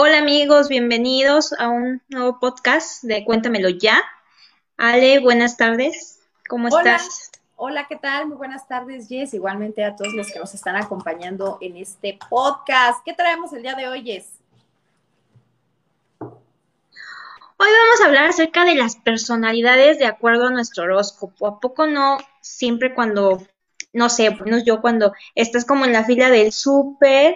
Hola amigos, bienvenidos a un nuevo podcast de Cuéntamelo ya. Ale, buenas tardes. ¿Cómo estás? Hola, ¿qué tal? Muy buenas tardes, Jess. Igualmente a todos los que nos están acompañando en este podcast. ¿Qué traemos el día de hoy, Jess? Hoy vamos a hablar acerca de las personalidades de acuerdo a nuestro horóscopo. ¿A poco no siempre cuando, no sé, menos yo cuando estás como en la fila del súper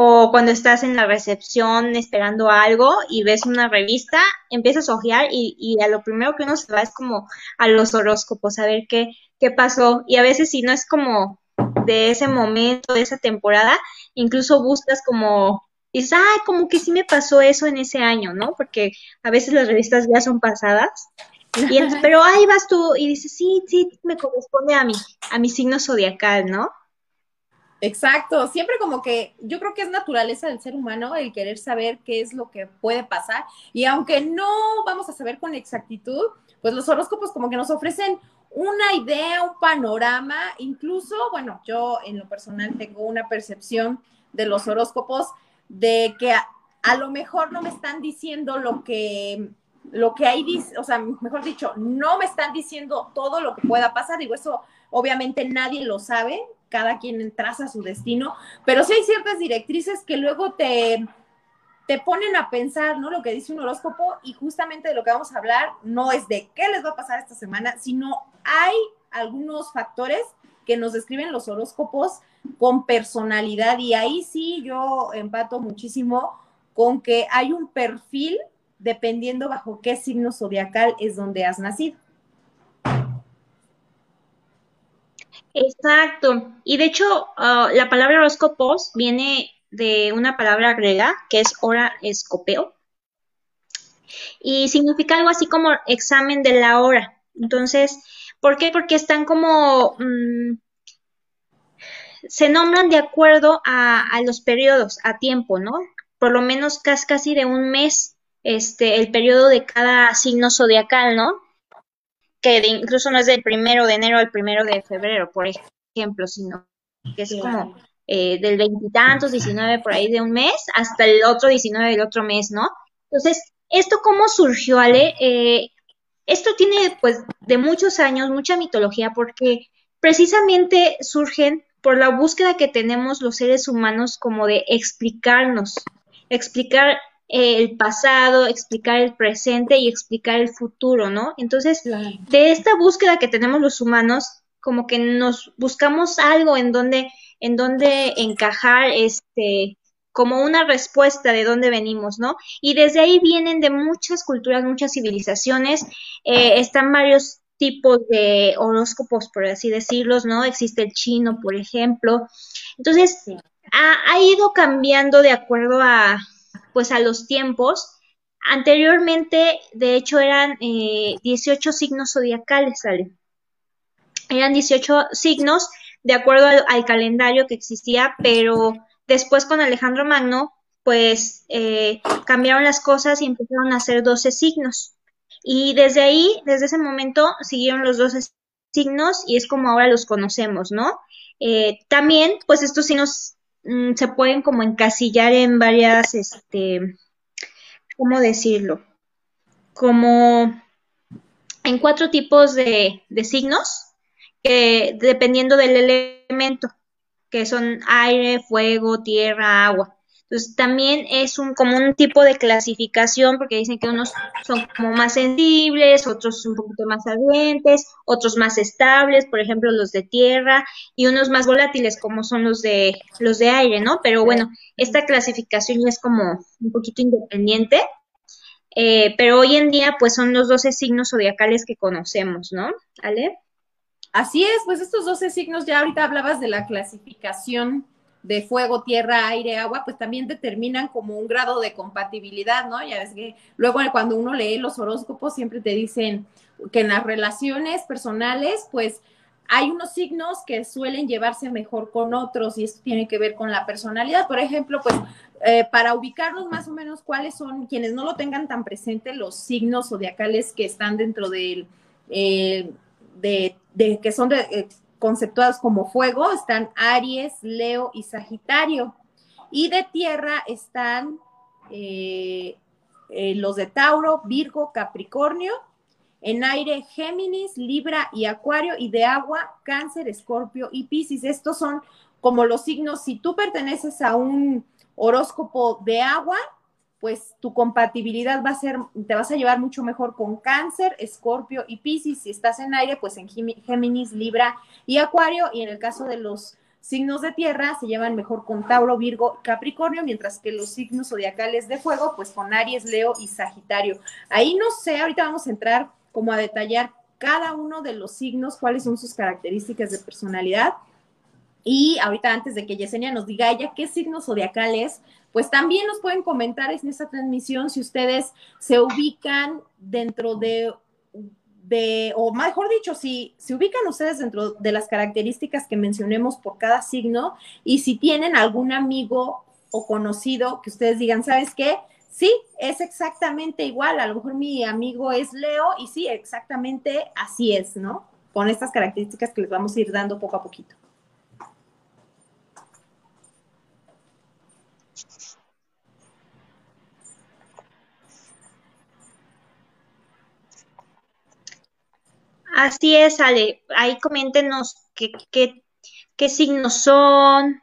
o cuando estás en la recepción esperando algo y ves una revista, empiezas a ojear y, y, a lo primero que uno se va es como a los horóscopos, a ver qué, qué pasó. Y a veces si no es como de ese momento, de esa temporada, incluso buscas como, dices, ay, como que sí me pasó eso en ese año, ¿no? Porque a veces las revistas ya son pasadas. Y pero ahí vas tú y dices, sí, sí, me corresponde a mi, a mi signo zodiacal, ¿no? Exacto, siempre como que yo creo que es naturaleza del ser humano el querer saber qué es lo que puede pasar y aunque no vamos a saber con exactitud, pues los horóscopos como que nos ofrecen una idea, un panorama, incluso, bueno, yo en lo personal tengo una percepción de los horóscopos de que a, lo mejor no me están diciendo lo que lo que hay, o sea, mejor dicho, no me están diciendo todo lo que pueda pasar, digo, eso obviamente nadie lo sabe, cada quien traza su destino, pero sí hay ciertas directrices que luego te, te ponen a pensar, ¿no? Lo que dice un horóscopo y justamente de lo que vamos a hablar no es de qué les va a pasar esta semana, sino hay algunos factores que nos describen los horóscopos con personalidad y ahí sí yo empato muchísimo con que hay un perfil dependiendo bajo qué signo zodiacal es donde has nacido. Exacto. Y de hecho, ah, la palabra horóscopos viene de una palabra griega que es hora escopeo y significa algo así como examen de la hora. Entonces, ¿por qué? Porque están como mm, se nombran de acuerdo a, a, los periodos, a tiempo, ¿no? Por lo menos casi, casi de un mes, este, el periodo de cada signo zodiacal, ¿no? Que incluso no es del primero de enero al primero de febrero, por ejemplo, sino que es como eh, del veintitantos, 19 por ahí de un mes, hasta el otro 19 del otro mes, ¿no? Entonces, ¿esto cómo surgió, Ale? Eh, esto tiene pues de muchos años, mucha mitología, porque precisamente surgen por la búsqueda que tenemos los seres humanos como de explicarnos, explicar el pasado, explicar el presente y explicar el futuro, ¿no? Entonces, de esta búsqueda que tenemos los humanos, como que nos buscamos algo en donde, en donde encajar, este, como una respuesta de dónde venimos, ¿no? Y desde ahí vienen de muchas culturas, muchas civilizaciones, eh, están varios tipos de horóscopos, por así decirlos, ¿no? Existe el chino, por ejemplo. Entonces, ha ido cambiando de acuerdo a, pues a los tiempos. Anteriormente, de hecho, eran eh, 18 signos zodiacales, ¿sale? Eran 18 signos de acuerdo al, calendario que existía, pero después con Alejandro Magno, pues eh, cambiaron las cosas y empezaron a hacer 12 signos. Y desde ahí, desde ese momento, siguieron los 12 signos y es como ahora los conocemos, ¿no? Eh, también, pues estos signos Mm, se pueden como encasillar en varias, este, ¿cómo decirlo? Como en cuatro tipos de, de signos, que dependiendo del elemento, que son aire, fuego, tierra, agua. Entonces también es un como un tipo de clasificación porque dicen que unos son como más sensibles, otros un poquito más ardientes, otros más estables, por ejemplo los de tierra y unos más volátiles como son los de los de aire, ¿no? Pero bueno, esta clasificación ya es como un poquito independiente. Eh, pero hoy en día pues son los 12 signos zodiacales que conocemos, ¿no? ¿Ale? Así es, pues estos 12 signos ya ahorita hablabas de la clasificación de fuego, tierra, aire, agua, pues también determinan como un grado de compatibilidad, ¿no? Ya ves que luego cuando uno lee los horóscopos siempre te dicen que en las relaciones personales, pues hay unos signos que suelen llevarse mejor con otros y esto tiene que ver con la personalidad. Por ejemplo, pues eh, para ubicarnos más o menos cuáles son, quienes no lo tengan tan presente, los signos zodiacales que están dentro del, eh, de, de, que son de, eh, conceptuados como fuego están Aries, Leo y Sagitario. Y de tierra están eh, eh, los de Tauro, Virgo, Capricornio. En aire, Géminis, Libra y Acuario. Y de agua, Cáncer, Escorpio y Piscis. Estos son como los signos. Si tú perteneces a un horóscopo de agua, pues tu compatibilidad va a ser, te vas a llevar mucho mejor con Cáncer, Escorpio y Piscis. Si estás en aire, pues en Géminis, Libra y Acuario. Y en el caso de los signos de tierra, se llevan mejor con Tauro, Virgo, Capricornio, mientras que los signos zodiacales de fuego, pues con Aries, Leo y Sagitario. Ahí no sé, ahorita vamos a entrar como a detallar cada uno de los signos, cuáles son sus características de personalidad. Y ahorita antes de que Yesenia nos diga ella qué signo zodiacal es, pues también nos pueden comentar en esta transmisión si ustedes se ubican dentro de, o mejor dicho, si se ubican ustedes dentro de las características que mencionemos por cada signo y si tienen algún amigo o conocido que ustedes digan, ¿sabes qué? Sí, es exactamente igual. A lo mejor mi amigo es Leo y sí, exactamente así es, ¿no? Con estas características que les vamos a ir dando poco a poquito. Así es, Ale. Ahí coméntenos qué, qué, signos son,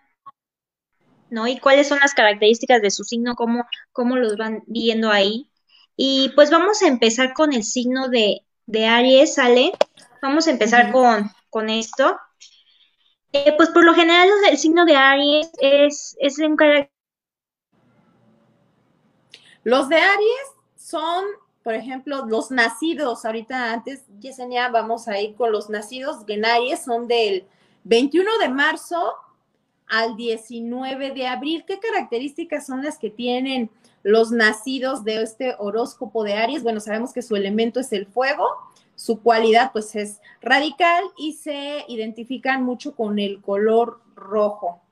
¿no? Y cuáles son las características de su signo, cómo, cómo los van viendo ahí. Y pues vamos a empezar con el signo de, de Aries, Ale. Vamos a empezar con, con esto. Eh, pues por lo general el signo de Aries es, es un carácter. Los de Aries son por ejemplo, los nacidos, ahorita antes, Yesenia, vamos a ir con los nacidos en Aries, son del 21 de marzo al 19 de abril. ¿Qué características son las que tienen los nacidos de este horóscopo de Aries? Bueno, sabemos que su elemento es el fuego, su cualidad pues es radical y se identifican mucho con el color rojo.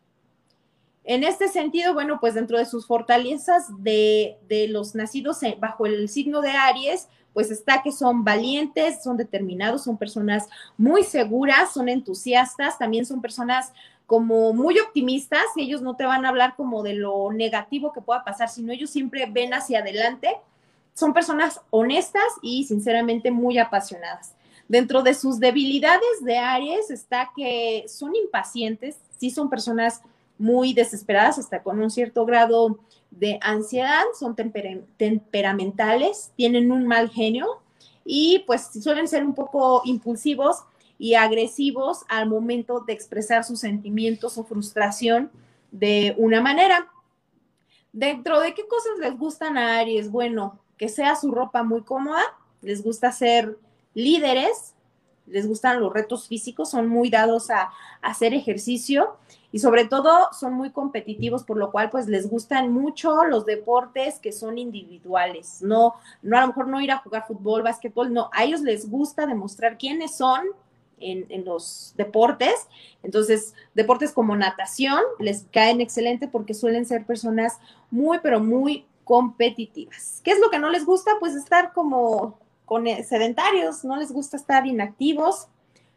En este sentido, bueno, pues dentro de sus fortalezas de, los nacidos bajo el signo de Aries, pues está que son valientes, son determinados, son personas muy seguras, son entusiastas, también son personas como muy optimistas, ellos no te van a hablar como de lo negativo que pueda pasar, sino ellos siempre ven hacia adelante. Son personas honestas y sinceramente muy apasionadas. Dentro de sus debilidades de Aries está que son impacientes, sí son personas muy desesperadas, hasta con un cierto grado de ansiedad, son temperamentales, tienen un mal genio y pues suelen ser un poco impulsivos y agresivos al momento de expresar sus sentimientos o frustración de una manera. Dentro de qué cosas les gustan a Aries, bueno, que sea su ropa muy cómoda, les gusta ser líderes, les gustan los retos físicos, son muy dados a, hacer ejercicio y sobre todo son muy competitivos, por lo cual pues les gustan mucho los deportes que son individuales, no, no a lo mejor no ir a jugar fútbol, básquetbol, no, a ellos les gusta demostrar quiénes son en, en, los deportes. Entonces, deportes como natación les caen excelente porque suelen ser personas muy, pero muy competitivas. ¿Qué es lo que no les gusta? Pues estar como con sedentarios, no les gusta estar inactivos,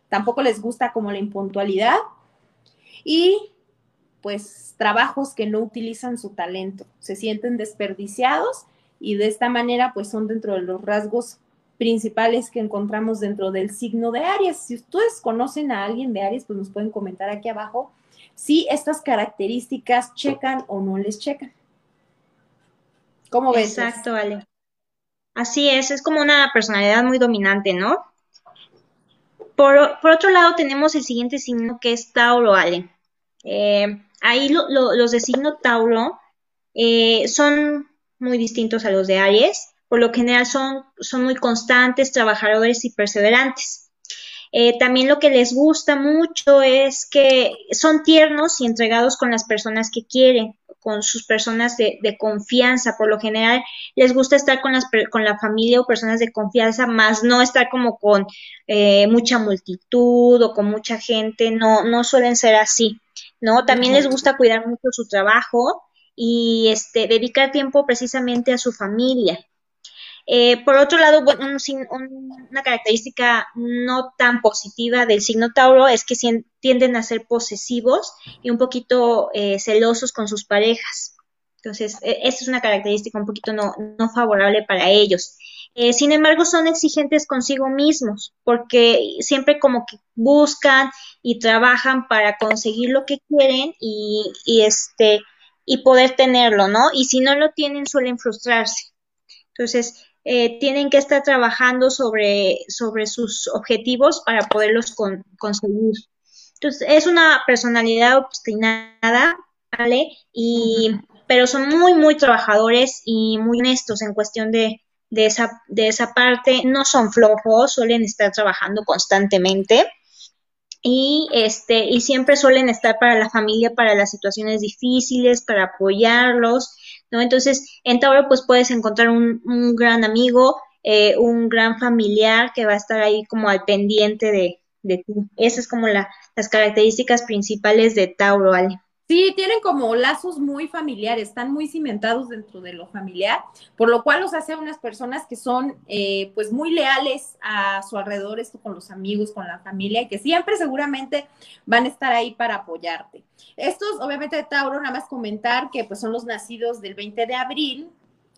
tampoco les gusta como la impuntualidad y pues trabajos que no utilizan su talento, se sienten desperdiciados y de esta manera pues son dentro de los rasgos principales que encontramos dentro del signo de Aries. Si ustedes conocen a alguien de Aries, pues nos pueden comentar aquí abajo si estas características checan o no les checan. ¿Cómo ves? Exacto, Ale. Así es, es como una personalidad muy dominante, ¿no? Por, otro lado, tenemos el siguiente signo que es Tauro, Ale. Eh, ahí los de signo Tauro eh, son muy distintos a los de Aries, por lo general son, muy constantes, trabajadores y perseverantes. Eh, también lo que les gusta mucho es que son tiernos y entregados con las personas que quieren, con sus personas de, confianza. Por lo general les gusta estar con, las, con la familia o personas de confianza, más no estar como con mucha multitud o con mucha gente, no, no suelen ser así. ¿no? También les gusta cuidar mucho su trabajo y este, dedicar tiempo precisamente a su familia. Eh, por otro lado, bueno, una característica no tan positiva del signo Tauro es que tienden a ser posesivos y un poquito eh, celosos con sus parejas. Entonces, e, esta es una característica un poquito no, no favorable para ellos. Eh, sin embargo, son exigentes consigo mismos, porque siempre como que buscan y trabajan para conseguir lo que quieren y este y poder tenerlo, ¿no? Y si no lo tienen, suelen frustrarse. Entonces, eh, tienen que estar trabajando sobre, sobre sus objetivos para poderlos conseguir. Entonces, es una personalidad obstinada, ¿vale? Y, pero son muy, muy trabajadores y muy honestos en cuestión de, de, esa, de esa parte. No son flojos, suelen estar trabajando constantemente y este y siempre suelen estar para la familia para las situaciones difíciles para apoyarlos no entonces en Tauro pues puedes encontrar un, un gran amigo eh, un gran familiar que va a estar ahí como al pendiente de, de ti. Esas es como la, las características principales de Tauro Ale Sí, tienen como lazos muy familiares, están muy cimentados dentro de lo familiar, por lo cual los hace unas personas que son eh, pues muy leales a su alrededor, esto con los amigos, con la familia, y que siempre seguramente van a estar ahí para apoyarte. Estos, obviamente, Tauro, nada más comentar que pues son los nacidos del 20 de abril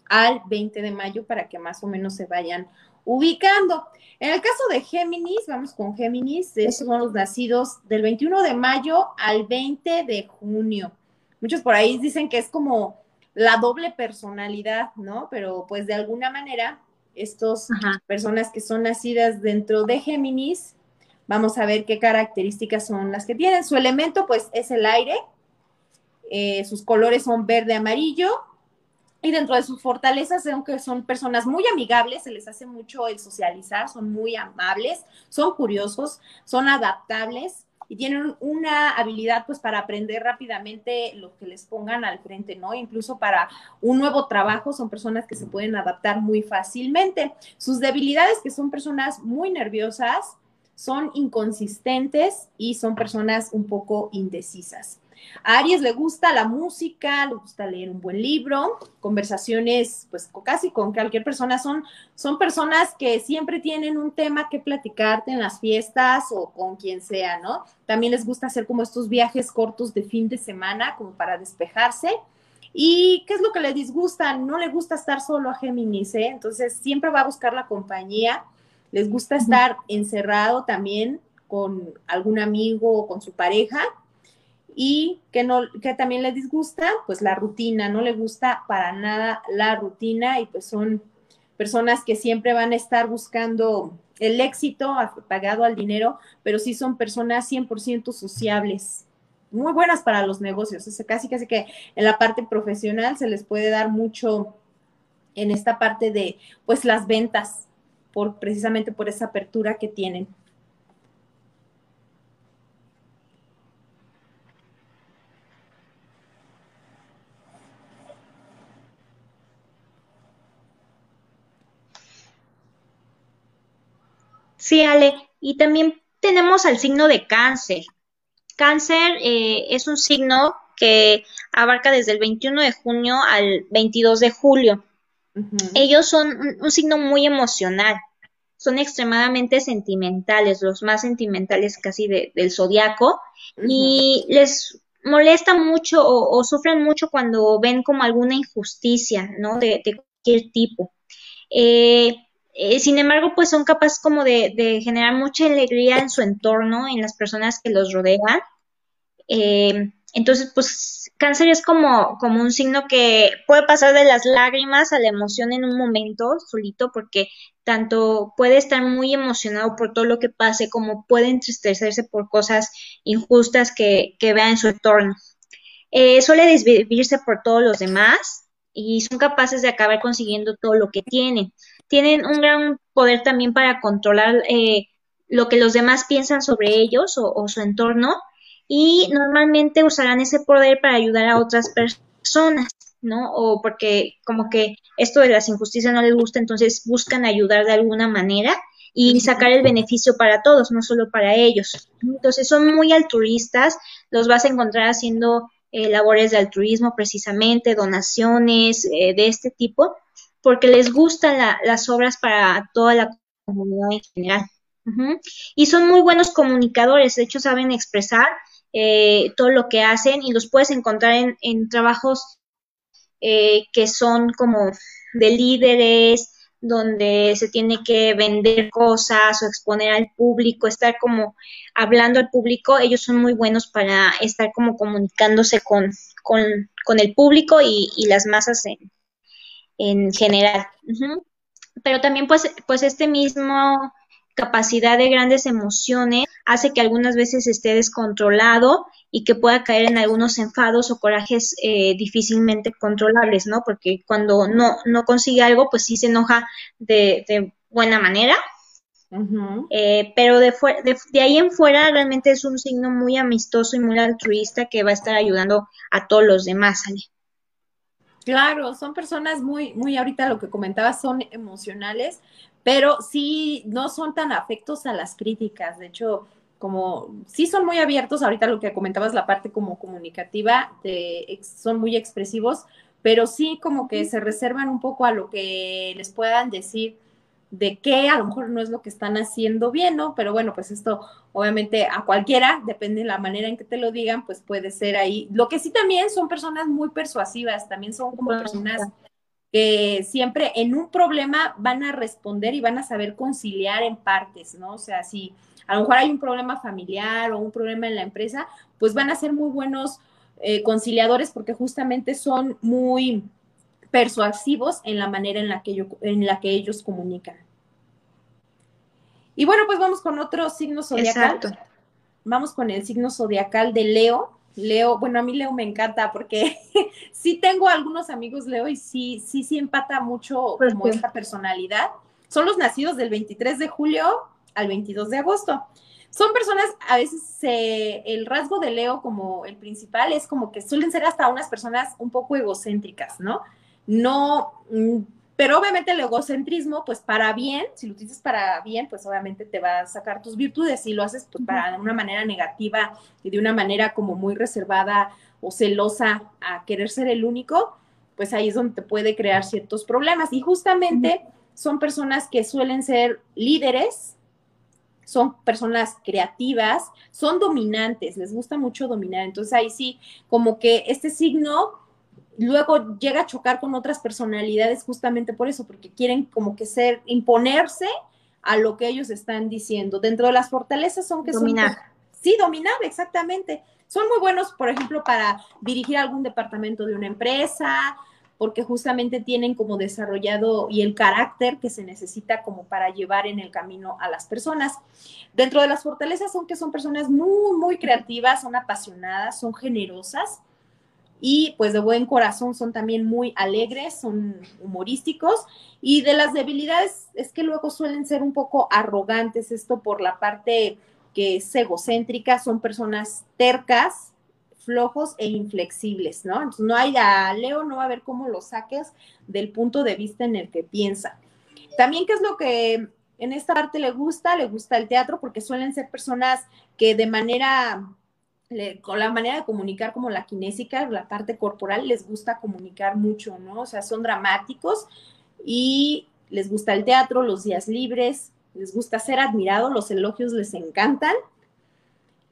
al 20 de mayo para que más o menos se vayan ubicando. En el caso de Géminis, vamos con Géminis, esos son los nacidos del 21 de mayo al 20 de junio. Muchos por ahí dicen que es como la doble personalidad, ¿no? Pero pues de alguna manera, estas personas que son nacidas dentro de Géminis, vamos a ver qué características son las que tienen. Su elemento pues es el aire, eh, sus colores son verde, amarillo, y dentro de sus fortalezas, aunque son personas muy amigables, se les hace mucho el socializar, son muy amables, son curiosos, son adaptables y tienen una habilidad pues para aprender rápidamente lo que les pongan al frente, ¿no? Incluso para un nuevo trabajo son personas que se pueden adaptar muy fácilmente. Sus debilidades, que son personas muy nerviosas, son inconsistentes y son personas un poco indecisas. A Aries le gusta la música, le gusta leer un buen libro, conversaciones, pues casi con cualquier persona. Son, son personas que siempre tienen un tema que platicarte en las fiestas o con quien sea, ¿no? También les gusta hacer como estos viajes cortos de fin de semana, como para despejarse. ¿Y qué es lo que le disgusta? No le gusta estar solo a Géminis, ¿eh? Entonces siempre va a buscar la compañía. Les gusta estar encerrado también con algún amigo o con su pareja y que, no, que también le disgusta, pues la rutina, no le gusta para nada la rutina y pues son personas que siempre van a estar buscando el éxito pagado al dinero, pero sí son personas 100% sociables, muy buenas para los negocios. Casi, casi que en la parte profesional se les puede dar mucho en esta parte de, pues, las ventas, por, precisamente por esa apertura que tienen. Sí, Ale, y también tenemos al signo de cáncer. Cáncer eh, es un signo que abarca desde el 21 de junio al 22 de julio. Ellos son un, signo muy emocional, son extremadamente sentimentales, los más sentimentales casi del zodiaco, y les molesta mucho o, sufren mucho cuando ven como alguna injusticia, ¿no? De, de cualquier tipo. Eh, eh, sin embargo, pues son capaces como de, generar mucha alegría en su entorno, en las personas que los rodean. Eh, entonces, pues cáncer es como, como un signo que puede pasar de las lágrimas a la emoción en un momento solito, porque tanto puede estar muy emocionado por todo lo que pase, como puede entristecerse por cosas injustas que, que vea en su entorno. Eh, suele desvivirse por todos los demás y son capaces de acabar consiguiendo todo lo que tienen tienen un gran poder también para controlar eh, lo que los demás piensan sobre ellos o, su entorno y normalmente usarán ese poder para ayudar a otras personas, ¿no? O porque como que esto de las injusticias no les gusta, entonces buscan ayudar de alguna manera y sacar el beneficio para todos, no solo para ellos. Entonces son muy altruistas, los vas a encontrar haciendo eh, labores de altruismo precisamente, donaciones eh, de este tipo porque les gustan las obras para toda la comunidad en general. Y son muy buenos comunicadores, de hecho saben expresar eh, todo lo que hacen y los puedes encontrar en, trabajos eh, que son como de líderes, donde se tiene que vender cosas o exponer al público, estar como hablando al público, ellos son muy buenos para estar como comunicándose con, con, con el público y, y, las masas en, en general. Pero también pues, pues este mismo capacidad de grandes emociones hace que algunas veces esté descontrolado y que pueda caer en algunos enfados o corajes eh, difícilmente controlables, ¿no? Porque cuando no, no consigue algo, pues sí se enoja de, de buena manera. eh, pero de, de, de, ahí en fuera realmente es un signo muy amistoso y muy altruista que va a estar ayudando a todos los demás, ¿sale? Claro, son personas muy, muy ahorita lo que comentabas, son emocionales, pero sí no son tan afectos a las críticas. De hecho, como sí son muy abiertos, ahorita lo que comentabas, la parte como comunicativa, son muy expresivos, pero sí como que se reservan un poco a lo que les puedan decir de qué a lo mejor no es lo que están haciendo bien, ¿no? Pero bueno, pues esto obviamente a cualquiera, depende de la manera en que te lo digan, pues puede ser ahí. Lo que sí también son personas muy persuasivas, también son como personas que siempre en un problema van a responder y van a saber conciliar en partes, ¿no? O sea, si a lo mejor hay un problema familiar o un problema en la empresa, pues van a ser muy buenos eh, conciliadores porque justamente son muy persuasivos en la manera en la, que yo, en la que ellos comunican. Y bueno, pues vamos con otro signo zodiacal. Exacto. Vamos con el signo zodiacal de Leo. Leo, bueno, a mí Leo me encanta porque sí tengo algunos amigos Leo y sí, sí, sí empata mucho pues como esta personalidad. Son los nacidos del 23 de julio al 22 de agosto. Son personas, a veces el rasgo de Leo como el principal es como que suelen ser hasta unas personas un poco egocéntricas, ¿no? No, mm, pero obviamente el egocentrismo, pues para bien, si lo utilizas para bien, pues obviamente te va a sacar tus virtudes, si lo haces pues, para una manera negativa y de una manera como muy reservada o celosa a querer ser el único, pues ahí es donde te puede crear ciertos problemas. Y justamente son personas que suelen ser líderes, son personas creativas, son dominantes, les gusta mucho dominar. Entonces ahí sí, como que este signo luego llega a chocar con otras personalidades justamente por eso, porque quieren como que ser, imponerse a lo que ellos están diciendo. Dentro de las fortalezas son que dominar. son... Sí, dominar, exactamente. Son muy buenos, por ejemplo, para dirigir algún departamento de una empresa, porque justamente tienen como desarrollado y el carácter que se necesita como para llevar en el camino a las personas. Dentro de las fortalezas son que son personas muy, muy creativas, son apasionadas, son generosas, y pues de buen corazón son también muy alegres, son humorísticos y de las debilidades es que luego suelen ser un poco arrogantes, esto por la parte que es egocéntrica, son personas tercas, flojos e inflexibles, ¿no? Entonces no hay a Leo, no va a ver cómo lo saques del punto de vista en el que piensa. También, ¿qué es lo que en esta parte le gusta? Le gusta el teatro porque suelen ser personas que de manera con la manera de comunicar como la kinésica, la parte corporal, les gusta comunicar mucho, ¿no? O sea, son dramáticos y les gusta el teatro, los días libres, les gusta ser admirado, los elogios les encantan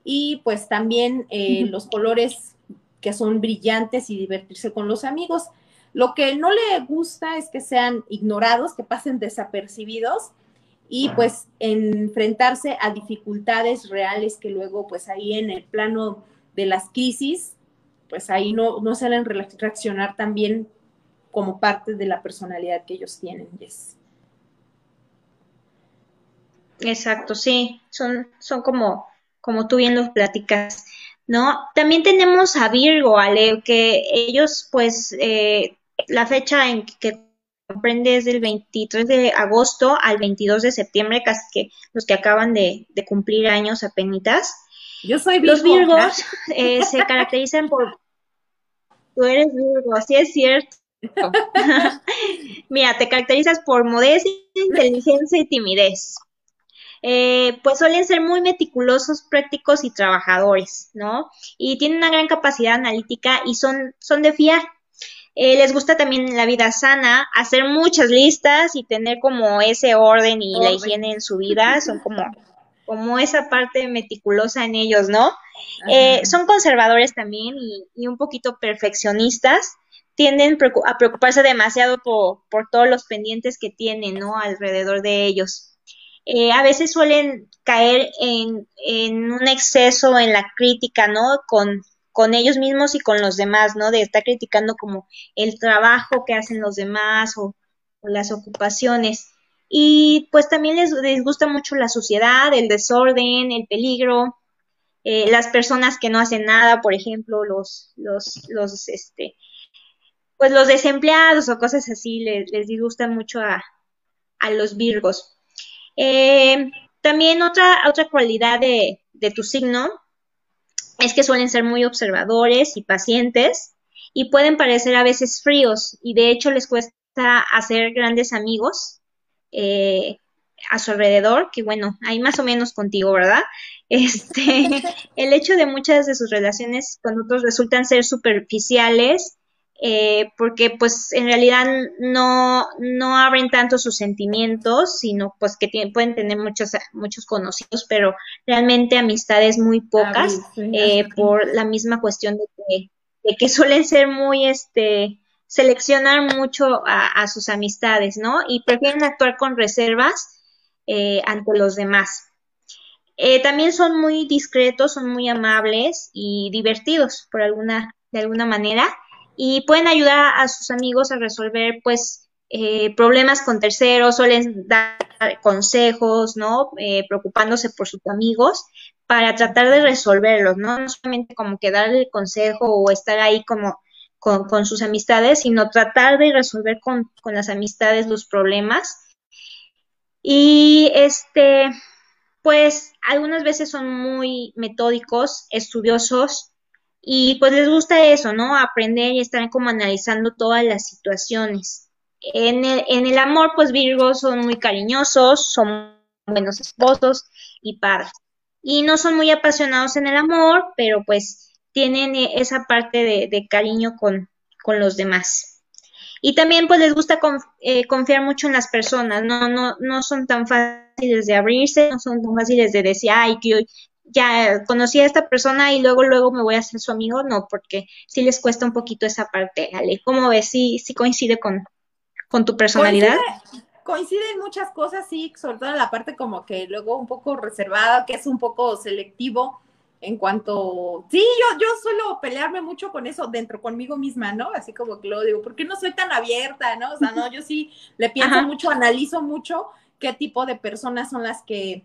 y pues también eh, los colores que son brillantes y divertirse con los amigos. Lo que no le gusta es que sean ignorados, que pasen desapercibidos y pues enfrentarse a dificultades reales que luego pues ahí en el plano de las crisis pues ahí no, no suelen reaccionar también como parte de la personalidad que ellos tienen. Yes. Exacto, sí, son, son como, como tú bien los platicas, ¿no? También tenemos a Virgo, Ale, que ellos pues eh, la fecha en que comprende desde el 23 de agosto al 22 de septiembre, casi que los que acaban de, cumplir años apenas. Yo soy Virgo. Los Virgos eh, se caracterizan por... Tú eres Virgo, así es cierto. Mira, te caracterizas por modestia, inteligencia y timidez. Eh, pues suelen ser muy meticulosos, prácticos y trabajadores, ¿no? Y tienen una gran capacidad analítica y son, son de fiar. Eh, les gusta también la vida sana, hacer muchas listas y tener como ese orden y la higiene en su vida, son como, como esa parte meticulosa en ellos, ¿no? Eh, son conservadores también y, y, un poquito perfeccionistas, tienden a preocuparse demasiado por, por todos los pendientes que tienen, ¿no? Alrededor de ellos. Eh, a veces suelen caer en, en, un exceso en la crítica, ¿no? Con, con ellos mismos y con los demás, ¿no? De estar criticando como el trabajo que hacen los demás o, las ocupaciones. Y pues también les, les, gusta mucho la suciedad, el desorden, el peligro, eh, las personas que no hacen nada, por ejemplo, los, los, los, este, pues los desempleados o cosas así les, les disgusta mucho a, a los virgos. Eh, también otra, otra cualidad de, de tu signo es que suelen ser muy observadores y pacientes y pueden parecer a veces fríos y de hecho les cuesta hacer grandes amigos eh, a su alrededor, que bueno, hay más o menos contigo, ¿verdad? Este, el hecho de muchas de sus relaciones con otros resultan ser superficiales eh, porque pues en realidad no, no abren tanto sus sentimientos, sino pues que pueden tener muchos, muchos conocidos, pero realmente amistades muy pocas eh, por la misma cuestión de que, de que suelen ser muy, este, seleccionar mucho a, sus amistades, ¿no? Y prefieren actuar con reservas eh, ante los demás. también son muy discretos, son muy amables y divertidos por alguna, de alguna manera y pueden ayudar a sus amigos a resolver pues eh, problemas con terceros, suelen dar consejos, ¿no? Eh, preocupándose por sus amigos para tratar de resolverlos, ¿no? No solamente como que darle el consejo o estar ahí como con, sus amistades, sino tratar de resolver con, con las amistades los problemas. Y este, pues algunas veces son muy metódicos, estudiosos, y pues les gusta eso, ¿no? Aprender y estar como analizando todas las situaciones. En el, en el amor, pues Virgos son muy cariñosos, son buenos esposos y padres. Y no son muy apasionados en el amor, pero pues tienen e, esa parte de, cariño con, con, los demás. Y también pues les gusta eh, confiar mucho en las personas, no, no, no son tan fáciles de abrirse, no son tan fáciles de decir, ay, que ya conocí a esta persona y luego, luego me voy a hacer su amigo, no, porque sí les cuesta un poquito esa parte, Ale. ¿Cómo ves? ¿Sí, sí coincide con, con tu personalidad? Coincide, en muchas cosas, sí, sobre todo en la parte como que luego un poco reservada, que es un poco selectivo en cuanto, sí, yo, yo suelo pelearme mucho con eso dentro conmigo misma, ¿no? Así como que lo digo, ¿por qué no soy tan abierta, no? O sea, no, yo sí le pienso mucho, analizo mucho qué tipo de personas son las que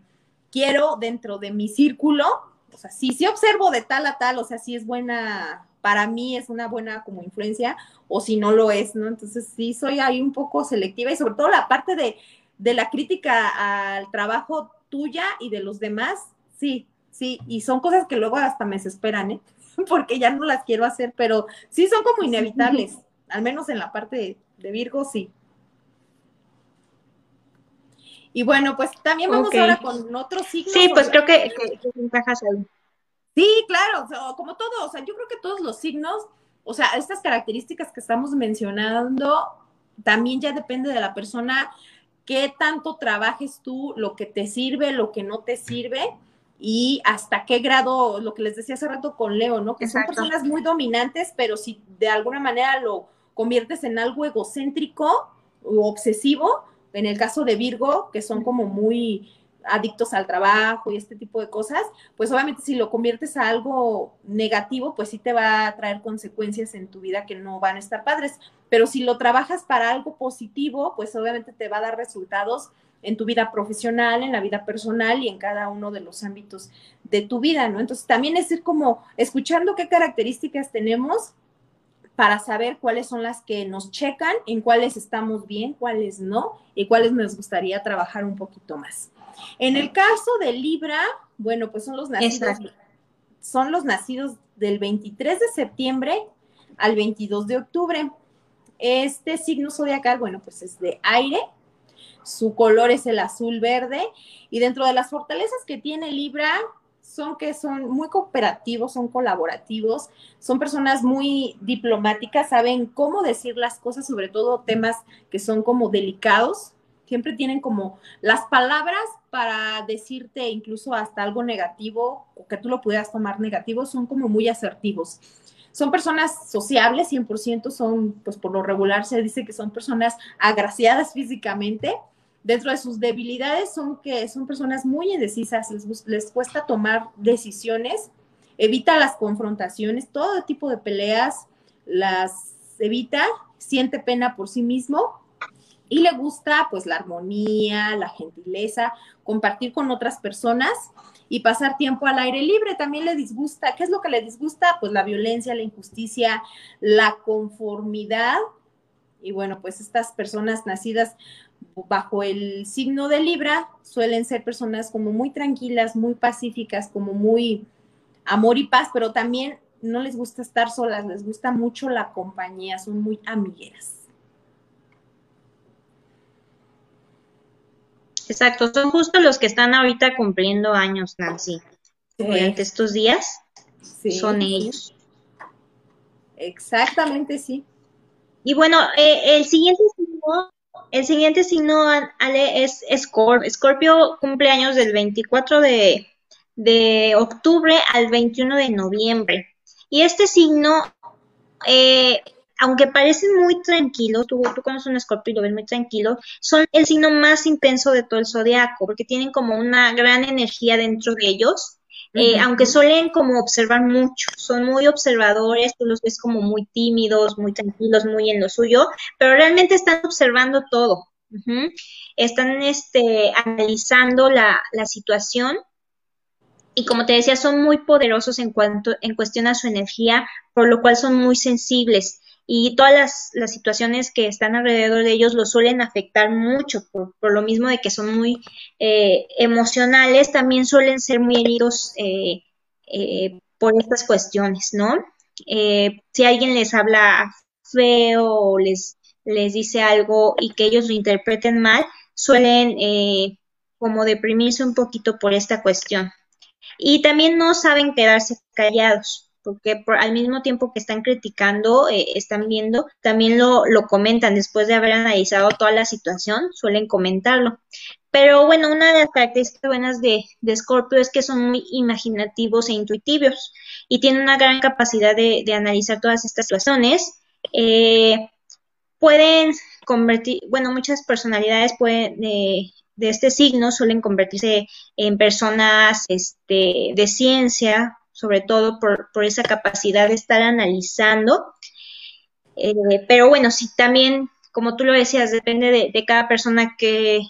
quiero dentro de mi círculo, o sea, si sí observo de tal a tal, o sea, si es buena, para mí es una buena como influencia, o si no lo es, ¿no? Entonces sí soy ahí un poco selectiva y sobre todo la parte de, de la crítica al trabajo tuya y de los demás, sí, sí, y son cosas que luego hasta me desesperan, ¿eh? Porque ya no las quiero hacer, pero sí son como inevitables, al menos en la parte de Virgo, sí. Y bueno, pues también vamos ahora con otros signos. Sí, pues creo que, que, encajas ahí. Sí, claro, como todo, o sea, yo creo que todos los signos, o sea, estas características que estamos mencionando, también ya depende de la persona, qué tanto trabajes tú, lo que te sirve, lo que no te sirve y hasta qué grado, lo que les decía hace rato con Leo, ¿no? Que son personas muy dominantes, pero si de alguna manera lo conviertes en algo egocéntrico o obsesivo, en el caso de Virgo, que son como muy adictos al trabajo y este tipo de cosas, pues obviamente si lo conviertes a algo negativo, pues sí te va a traer consecuencias en tu vida que no van a estar padres. Pero si lo trabajas para algo positivo, pues obviamente te va a dar resultados en tu vida profesional, en la vida personal y en cada uno de los ámbitos de tu vida, ¿no? Entonces también es ir como escuchando qué características tenemos para saber cuáles son las que nos checan, en cuáles estamos bien, cuáles no, y cuáles nos gustaría trabajar un poquito más. En el caso de Libra, bueno, pues son los nacidos, son los nacidos del 23 de septiembre al 22 de octubre. Este signo zodiacal, bueno, pues es de aire, su color es el azul verde, y dentro de las fortalezas que tiene Libra, son que son muy cooperativos, son colaborativos, son personas muy diplomáticas, saben cómo decir las cosas, sobre todo temas que son como delicados. Siempre tienen como las palabras para decirte incluso hasta algo negativo o que tú lo pudieras tomar negativo, son como muy asertivos. son personas sociables, 100% son, pues por lo regular se dice que son personas agraciadas físicamente. Dentro de sus debilidades son que son personas muy indecisas, les, les cuesta tomar decisiones, evita las confrontaciones, todo tipo de peleas las evita, siente pena por sí mismo y le gusta pues la armonía, la gentileza, compartir con otras personas y pasar tiempo al aire libre. También le disgusta, ¿qué es lo que le disgusta? Pues la violencia, la injusticia, la conformidad. Y bueno, pues estas personas nacidas bajo el signo de Libra suelen ser personas como muy tranquilas, muy pacíficas, como muy amor y paz, pero también no les gusta estar solas, les gusta mucho la compañía, son muy amigueras. Exacto, son justo los que están ahorita cumpliendo años, Nancy. Durante estos días son ellos. Exactamente, sí. Y bueno, eh, el siguiente signo, el siguiente signo, Ale, es Scorpio. Scorpio cumple años del 24 de, octubre al 21 de noviembre. Y este signo eh, aunque parecen muy tranquilos, tú, tú conoces un escorpio y lo ves muy tranquilo, son el signo más intenso de todo el zodiaco, porque tienen como una gran energía dentro de ellos. Eh, aunque suelen como observar mucho, son muy observadores, tú los ves como muy tímidos, muy tranquilos, muy en lo suyo, pero realmente están observando todo. Están este, analizando la, la situación y como te decía, son muy poderosos en cuanto en cuestión a su energía, por lo cual son muy sensibles y todas las, situaciones que están alrededor de ellos los suelen afectar mucho, por, lo mismo de que son muy eh, emocionales, también suelen ser muy heridos eh, eh, por estas cuestiones, ¿no? si alguien les habla feo o les, les dice algo y que ellos lo interpreten mal, suelen como deprimirse un poquito por esta cuestión. Y también no saben quedarse callados porque por, al mismo tiempo que están criticando, eh, están viendo, también lo, lo comentan después de haber analizado toda la situación, suelen comentarlo. Pero bueno, una de las características buenas de, de Scorpio es que son muy imaginativos e intuitivos y tienen una gran capacidad de, de analizar todas estas situaciones. Eh, pueden convertir, bueno, muchas personalidades pueden, eh, de este signo suelen convertirse en personas este, de ciencia, sobre todo por, esa capacidad de estar analizando. Eh, pero bueno, sí, también, como tú lo decías, depende de, cada persona que,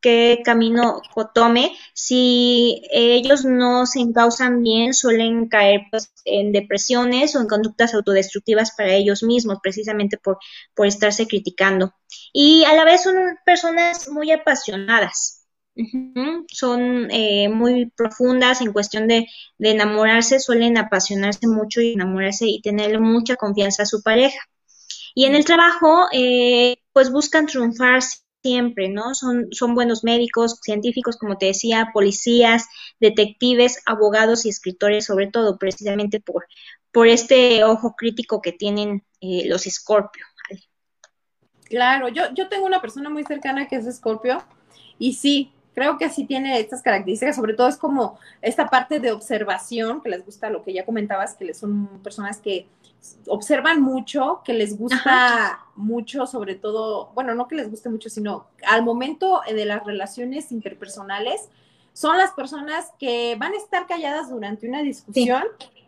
qué camino tome. Si ellos no se encausan bien, suelen caer pues, en depresiones o en conductas autodestructivas para ellos mismos, precisamente por, por estarse criticando. Y a la vez son personas muy apasionadas. Son eh, muy profundas en cuestión de, enamorarse, suelen apasionarse mucho y enamorarse y tener mucha confianza a su pareja. Y en el trabajo, eh, pues buscan triunfar siempre, ¿no? Son, son buenos médicos, científicos, como te decía, policías, detectives, abogados y escritores, sobre todo, precisamente por, por este ojo crítico que tienen eh, los Scorpio. Claro, yo, yo tengo una persona muy cercana que es Scorpio y sí, creo que sí tiene estas características, sobre todo es como esta parte de observación, que les gusta lo que ya comentabas, que son personas que observan mucho, que les gusta mucho, sobre todo, bueno, no que les guste mucho, sino al momento de las relaciones interpersonales, son las personas que van a estar calladas durante una discusión,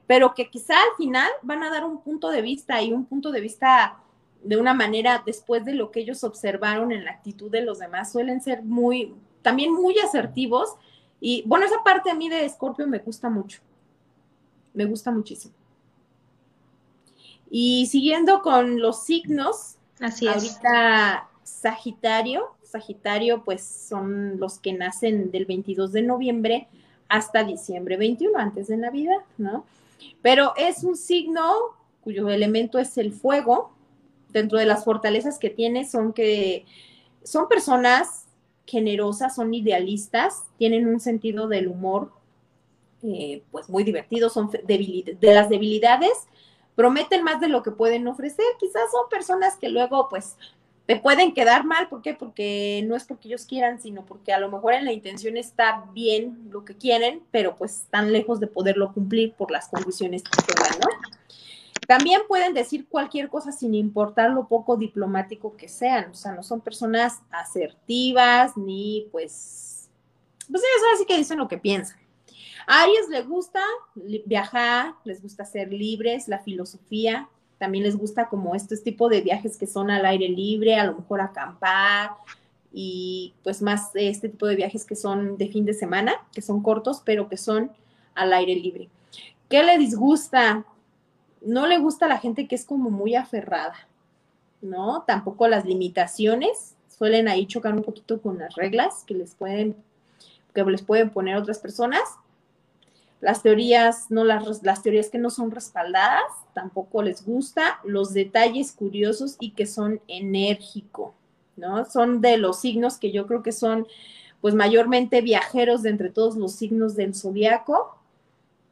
pero que quizá al final van a dar un punto de vista y un punto de vista de una manera después de lo que ellos observaron en la actitud de los demás, suelen ser muy, también muy asertivos. Y bueno, esa parte a mí de Scorpio me gusta mucho. Me gusta muchísimo. Y siguiendo con los signos, Así es. ahorita Sagitario, Sagitario pues son los que nacen del 22 de noviembre hasta diciembre 21, antes de Navidad, ¿no? Pero es un signo cuyo elemento es el fuego. Dentro de las fortalezas que tiene son que son personas generosas, son idealistas, tienen un sentido del humor eh, pues muy divertido, son de las debilidades, prometen más de lo que pueden ofrecer, quizás son personas que luego pues te pueden quedar mal, ¿por qué? Porque no es porque ellos quieran, sino porque a lo mejor en la intención está bien lo que quieren, pero pues están lejos de poderlo cumplir por las condiciones que tengan, ¿no? También pueden decir cualquier cosa sin importar lo poco diplomático que sean, o sea, no son personas asertivas ni pues, pues ellos así que dicen lo que piensan. A Aries les gusta viajar, les gusta ser libres, la filosofía, también les gusta como este tipo de viajes que son al aire libre, a lo mejor acampar y pues más este tipo de viajes que son de fin de semana, que son cortos, pero que son al aire libre. ¿Qué le disgusta? No le gusta a la gente que es como muy aferrada, ¿no? Tampoco las limitaciones, suelen ahí chocar un poquito con las reglas que les pueden, que les pueden poner otras personas las teorías, no las, las teorías que no son respaldadas, tampoco les gusta, los detalles curiosos y que son enérgico, ¿no? Son de los signos que yo creo que son, pues mayormente viajeros de entre todos los signos del zodiaco,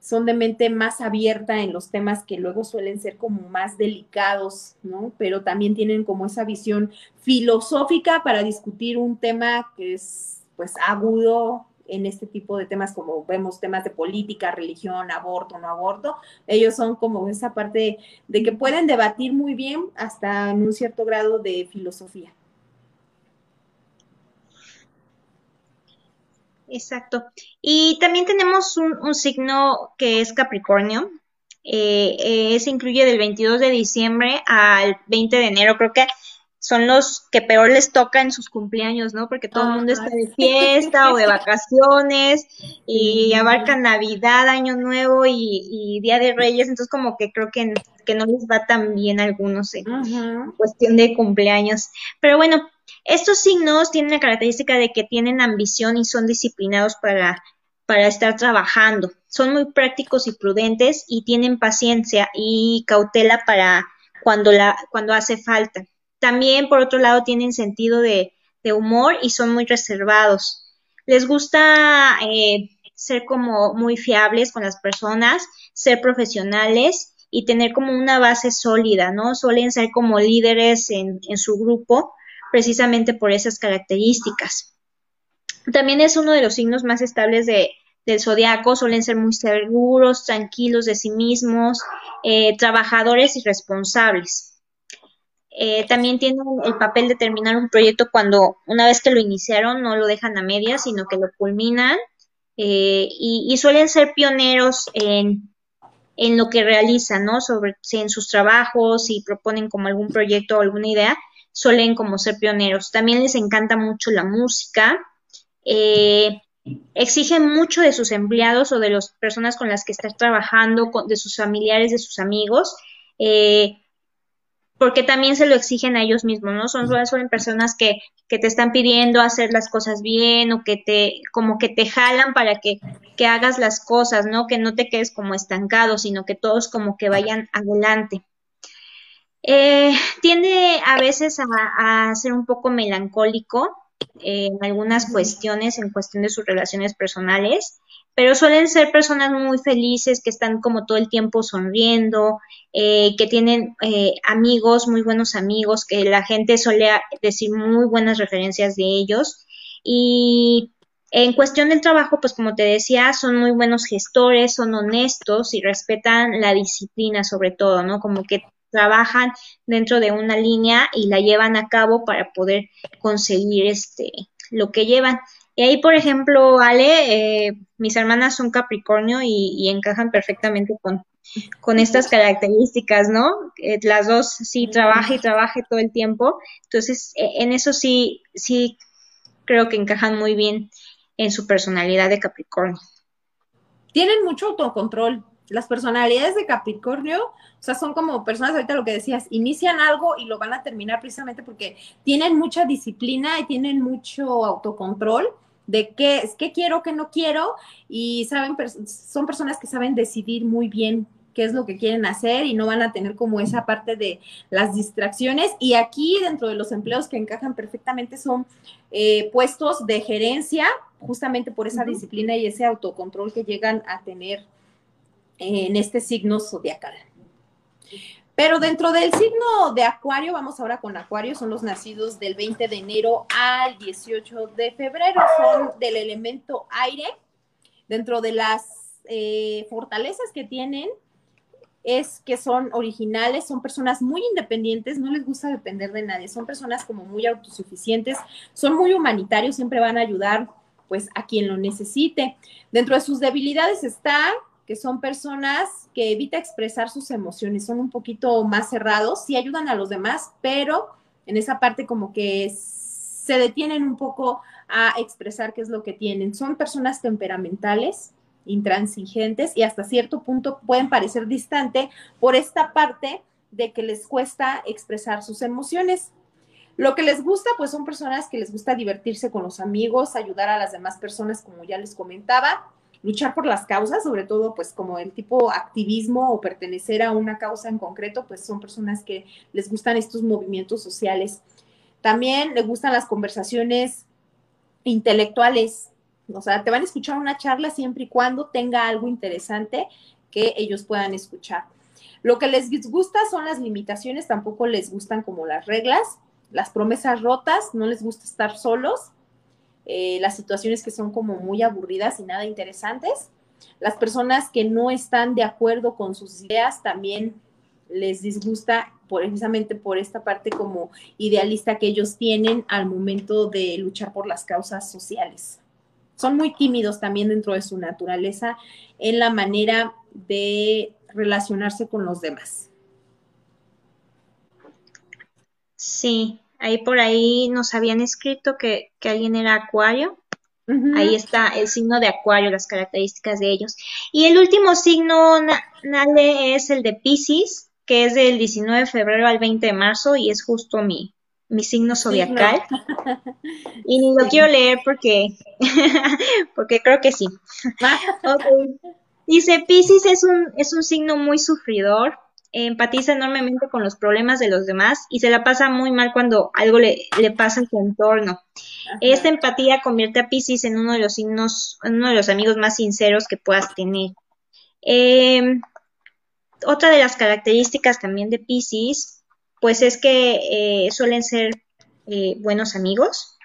son de mente más abierta en los temas que luego suelen ser como más delicados, ¿no? Pero también tienen como esa visión filosófica para discutir un tema que es pues agudo, en este tipo de temas, como vemos temas de política, religión, aborto, no aborto, ellos son como esa parte de, que pueden debatir muy bien hasta en un cierto grado de filosofía. Exacto. Y también tenemos un, signo que es Capricornio. Eh, eh, se incluye del 22 de diciembre al 20 de enero. Creo que son los que peor les toca en sus cumpleaños, ¿no? Porque todo el mundo está de fiesta o de vacaciones y abarcan Navidad, Año Nuevo y, Día de Reyes, entonces como que creo que, que no les va tan bien a algunos en cuestión de cumpleaños. Pero bueno, estos signos tienen la característica de que tienen ambición y son disciplinados para, para estar trabajando. Son muy prácticos y prudentes y tienen paciencia y cautela para cuando, la, cuando hace falta. También, por otro lado, tienen sentido de, humor y son muy reservados. Les gusta eh, ser como muy fiables con las personas, ser profesionales y tener como una base sólida, ¿no? Suelen ser como líderes en, su grupo, precisamente por esas características. También es uno de los signos más estables de, del zodiaco, suelen ser muy seguros, tranquilos de sí mismos, eh, trabajadores y responsables. Eh, también tienen el papel de terminar un proyecto cuando una vez que lo iniciaron no lo dejan a medias, sino que lo culminan eh, y, suelen ser pioneros en, lo que realizan, ¿no? Sobre en sus trabajos, si proponen como algún proyecto o alguna idea, suelen como ser pioneros. También les encanta mucho la música. Eh, exigen mucho de sus empleados o de las personas con las que están trabajando, de sus familiares, de sus amigos. Eh, porque también se lo exigen a ellos mismos, ¿no? Son, son personas que, que te están pidiendo hacer las cosas bien o que te, como que te jalan para que, que hagas las cosas, ¿no? Que no te quedes como estancado, sino que todos como que vayan adelante. Eh, tiende a veces a, a, ser un poco melancólico eh, en algunas cuestiones, en cuestión de sus relaciones personales pero suelen ser personas muy felices, que están como todo el tiempo sonriendo, eh, que tienen eh, amigos, muy buenos amigos, que la gente suele decir muy buenas referencias de ellos. Y en cuestión del trabajo, pues como te decía, son muy buenos gestores, son honestos y respetan la disciplina sobre todo, ¿no? Como que trabajan dentro de una línea y la llevan a cabo para poder conseguir este lo que llevan. Y ahí, por ejemplo, Ale, eh, mis hermanas son Capricornio y, encajan perfectamente con, con estas características, ¿no? Eh, las dos sí trabaja y trabaja todo el tiempo. Entonces, e, en eso sí, sí creo que encajan muy bien en su personalidad de Capricornio. Tienen mucho autocontrol. Las personalidades de Capricornio, o sea, son como personas, ahorita lo que decías, inician algo y lo van a terminar precisamente porque tienen mucha disciplina y tienen mucho autocontrol de qué, qué quiero, qué no quiero, y saben, son personas que saben decidir muy bien qué es lo que quieren hacer y no van a tener como esa parte de las distracciones. Y aquí dentro de los empleos que encajan perfectamente son eh, puestos de gerencia, justamente por esa disciplina y ese autocontrol que llegan a tener en este signo zodiacal. Pero dentro del signo de Acuario, vamos ahora con Acuario, son los nacidos del 20 de enero al 18 de febrero, son del elemento aire. Dentro de las eh, fortalezas que tienen, es que son originales, son personas muy independientes, no les gusta depender de nadie, son personas como muy autosuficientes, son muy humanitarios, siempre van a ayudar pues a quien lo necesite. Dentro de sus debilidades está que son personas que evita expresar sus emociones, son un poquito más cerrados, sí ayudan a los demás, pero en esa parte como que se detienen un poco a expresar qué es lo que tienen. Son personas temperamentales, intransigentes y hasta cierto punto pueden parecer distante por esta parte de que les cuesta expresar sus emociones. Lo que les gusta, pues son personas que les gusta divertirse con los amigos, ayudar a las demás personas, como ya les comentaba, luchar por las causas, sobre todo pues como el tipo activismo o pertenecer a una causa en concreto, pues son personas que les gustan estos movimientos sociales. También les gustan las conversaciones intelectuales, o sea, te van a escuchar una charla siempre y cuando tenga algo interesante que ellos puedan escuchar. Lo que les gusta son las limitaciones, tampoco les gustan como las reglas, las promesas rotas, no les gusta estar solos, eh, las situaciones que son como muy aburridas y nada interesantes. Las personas que no están de acuerdo con sus ideas también les disgusta precisamente por esta parte como idealista que ellos tienen al momento de luchar por las causas sociales. Son muy tímidos también dentro de su naturaleza en la manera de relacionarse con los demás. Sí, ahí por ahí nos habían escrito que, alguien era acuario. Ahí está el signo de acuario, las características de ellos. Y el último signo, Nale, es el de Pisces, que es del 19 de febrero al 20 de marzo y es justo mi, mi signo zodiacal. Y ni lo quiero leer porque, porque creo que sí. Dice, Pisces es un, es un signo muy sufridor, empatiza enormemente con los problemas de los demás y se la pasa muy mal cuando algo le, le pasa en su entorno. Esta empatía convierte a Pisces en uno de los signos, uno de los amigos más sinceros que puedas tener. Eh, otra de las características también de Pisces, pues es que eh, suelen ser eh, buenos amigos,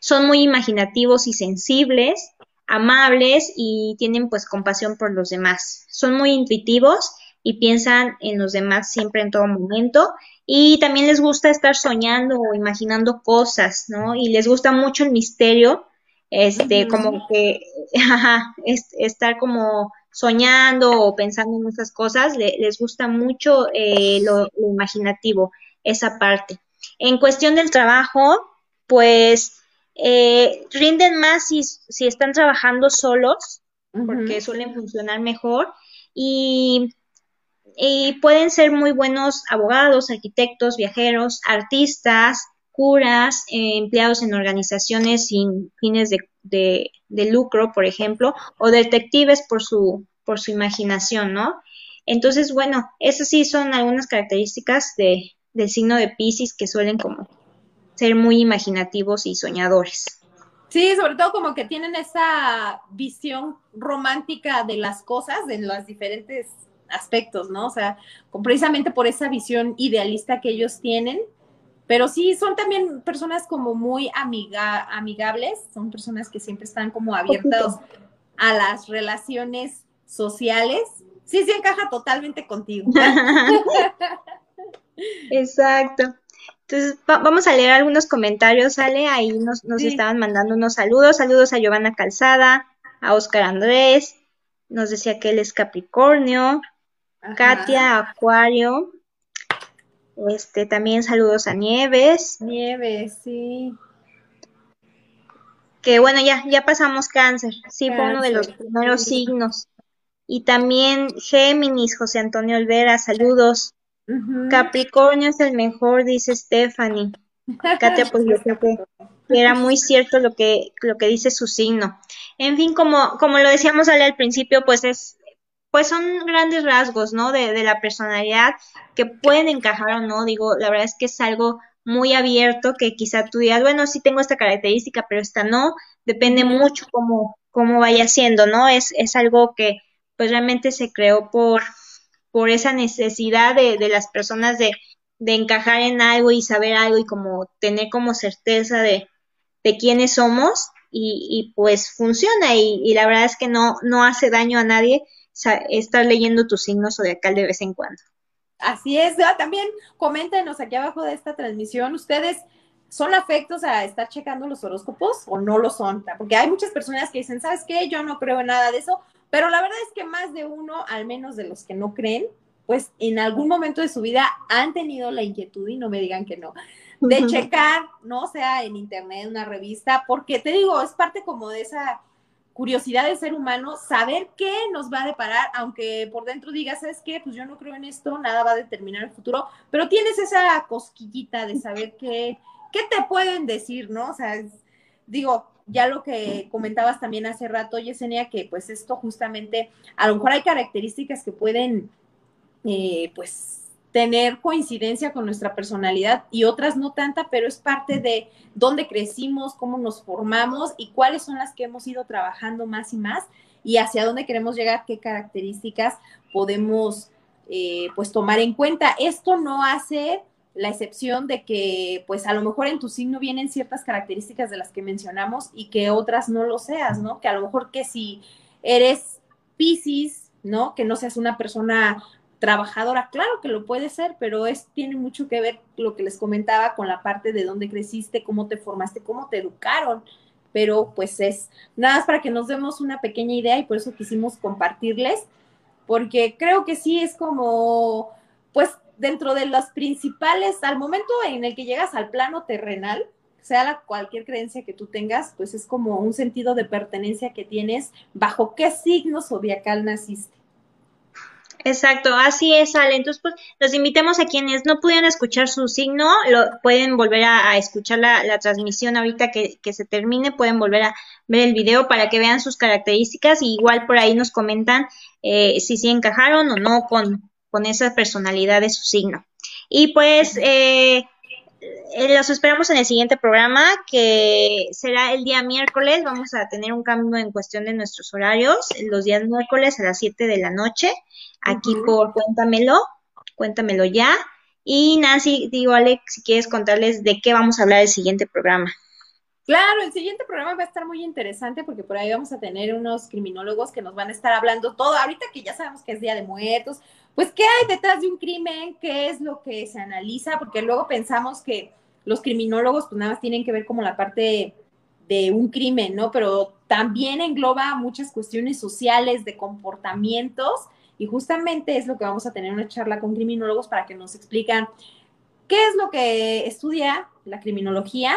son muy imaginativos y sensibles, amables y tienen pues compasión por los demás. Son muy intuitivos y piensan en los demás siempre en todo momento y también les gusta estar soñando o imaginando cosas, ¿no? Y les gusta mucho el misterio, este, como que, ajá, estar como soñando o pensando en esas cosas, les gusta mucho eh, lo, imaginativo, esa parte. En cuestión del trabajo, pues eh, rinden más si, si, están trabajando solos, porque suelen funcionar mejor, y, y pueden ser muy buenos abogados, arquitectos, viajeros, artistas, curas, eh, empleados en organizaciones sin fines de, de, lucro, por ejemplo, o detectives por su, por su imaginación, ¿no? Entonces, bueno, esas sí son algunas características de, del signo de Pisces que suelen como ser muy imaginativos y soñadores. Sí, sobre todo como que tienen esa visión romántica de las cosas, de los diferentes aspectos, ¿no? O sea, precisamente por esa visión idealista que ellos tienen, pero sí, son también personas como muy amiga, amigables, son personas que siempre están como abiertas a las relaciones sociales. Sí, sí encaja totalmente contigo. Exacto. Entonces, vamos a leer algunos comentarios, ¿sale? Ahí nos, nos estaban mandando unos saludos. Saludos a Giovanna Calzada, a Oscar Andrés, nos decía que él es Capricornio, Katia, Acuario, este, también saludos a Nieves. Nieves, sí. Que bueno, ya, ya pasamos cáncer. Sí, fue uno de los primeros signos. Y también Géminis, José Antonio Olvera, saludos. Capricornio es el mejor, dice Stephanie. Katia, pues yo creo que era muy cierto lo que, lo que dice su signo. En fin, como, como lo decíamos al principio, pues es, pues son grandes rasgos, ¿no? De, de, la personalidad que pueden encajar o no. Digo, la verdad es que es algo muy abierto que quizá tú digas, bueno, sí tengo esta característica, pero esta no. Depende mucho cómo, cómo vaya siendo, ¿no? Es, es algo que pues realmente se creó por, por esa necesidad de, de las personas de, de encajar en algo y saber algo y como tener como certeza de, de quiénes somos y, y pues funciona y, y, la verdad es que no, no hace daño a nadie estar leyendo tu signo zodiacal de vez en cuando. Así es, también coméntenos aquí abajo de esta transmisión, ustedes son afectos a estar checando los horóscopos o no lo son, porque hay muchas personas que dicen, ¿sabes qué? Yo no creo en nada de eso, pero la verdad es que más de uno, al menos de los que no creen, pues en algún momento de su vida han tenido la inquietud, y no me digan que no, de checar, no sea en internet, una revista, porque te digo, es parte como de esa curiosidad del ser humano, saber qué nos va a deparar, aunque por dentro digas, ¿sabes qué? Pues yo no creo en esto, nada va a determinar el futuro, pero tienes esa cosquillita de saber qué, qué te pueden decir, ¿no? O sea, digo, ya lo que comentabas también hace rato, Yesenia, que pues esto justamente, a lo mejor hay características que pueden, eh, pues, tener coincidencia con nuestra personalidad y otras no tanta, pero es parte de dónde crecimos, cómo nos formamos y cuáles son las que hemos ido trabajando más y más y hacia dónde queremos llegar, qué características podemos eh, pues tomar en cuenta. Esto no hace la excepción de que pues a lo mejor en tu signo vienen ciertas características de las que mencionamos y que otras no lo seas, ¿no? Que a lo mejor que si eres Pisces, ¿no? Que no seas una persona trabajadora, claro que lo puede ser, pero es tiene mucho que ver lo que les comentaba con la parte de dónde creciste, cómo te formaste, cómo te educaron, pero pues es nada más para que nos demos una pequeña idea y por eso quisimos compartirles, porque creo que sí es como pues dentro de las principales, al momento en el que llegas al plano terrenal, sea la, cualquier creencia que tú tengas, pues es como un sentido de pertenencia que tienes bajo qué signo zodiacal naciste. Exacto, así es, Ale. Entonces, pues, los invitamos a quienes no pudieron escuchar su signo, lo pueden volver a, escuchar la, transmisión ahorita que, se termine, pueden volver a ver el video para que vean sus características y igual por ahí nos comentan eh, si sí encajaron o no con, con esa personalidad de su signo. Y pues eh, eh, los esperamos en el siguiente programa, que será el día miércoles. Vamos a tener un cambio en cuestión de nuestros horarios, los días miércoles a las 7 de la noche, aquí por Cuéntamelo, Cuéntamelo ya. Y Nancy, digo, Alex, si quieres contarles de qué vamos a hablar el siguiente programa. Claro, el siguiente programa va a estar muy interesante porque por ahí vamos a tener unos criminólogos que nos van a estar hablando todo, ahorita que ya sabemos que es Día de Muertos, pues qué hay detrás de un crimen, qué es lo que se analiza, porque luego pensamos que los criminólogos pues nada más tienen que ver como la parte de un crimen, ¿no? Pero también engloba muchas cuestiones sociales, de comportamientos, y justamente es lo que vamos a tener una charla con criminólogos para que nos explican qué es lo que estudia la criminología,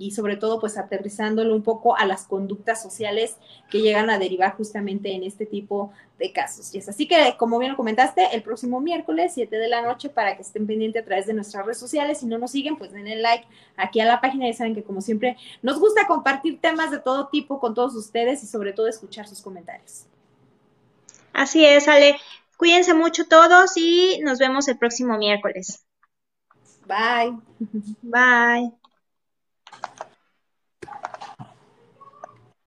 y sobre todo pues aterrizándolo un poco a las conductas sociales que llegan a derivar justamente en este tipo de casos. Y es así que, como bien lo comentaste, el próximo miércoles, 7 de la noche, para que estén pendientes a través de nuestras redes sociales. Si no nos siguen, pues denle like aquí a la página y saben que como siempre nos gusta compartir temas de todo tipo con todos ustedes y sobre todo escuchar sus comentarios. Así es, Ale. Cuídense mucho todos y nos vemos el próximo miércoles. Bye. Bye.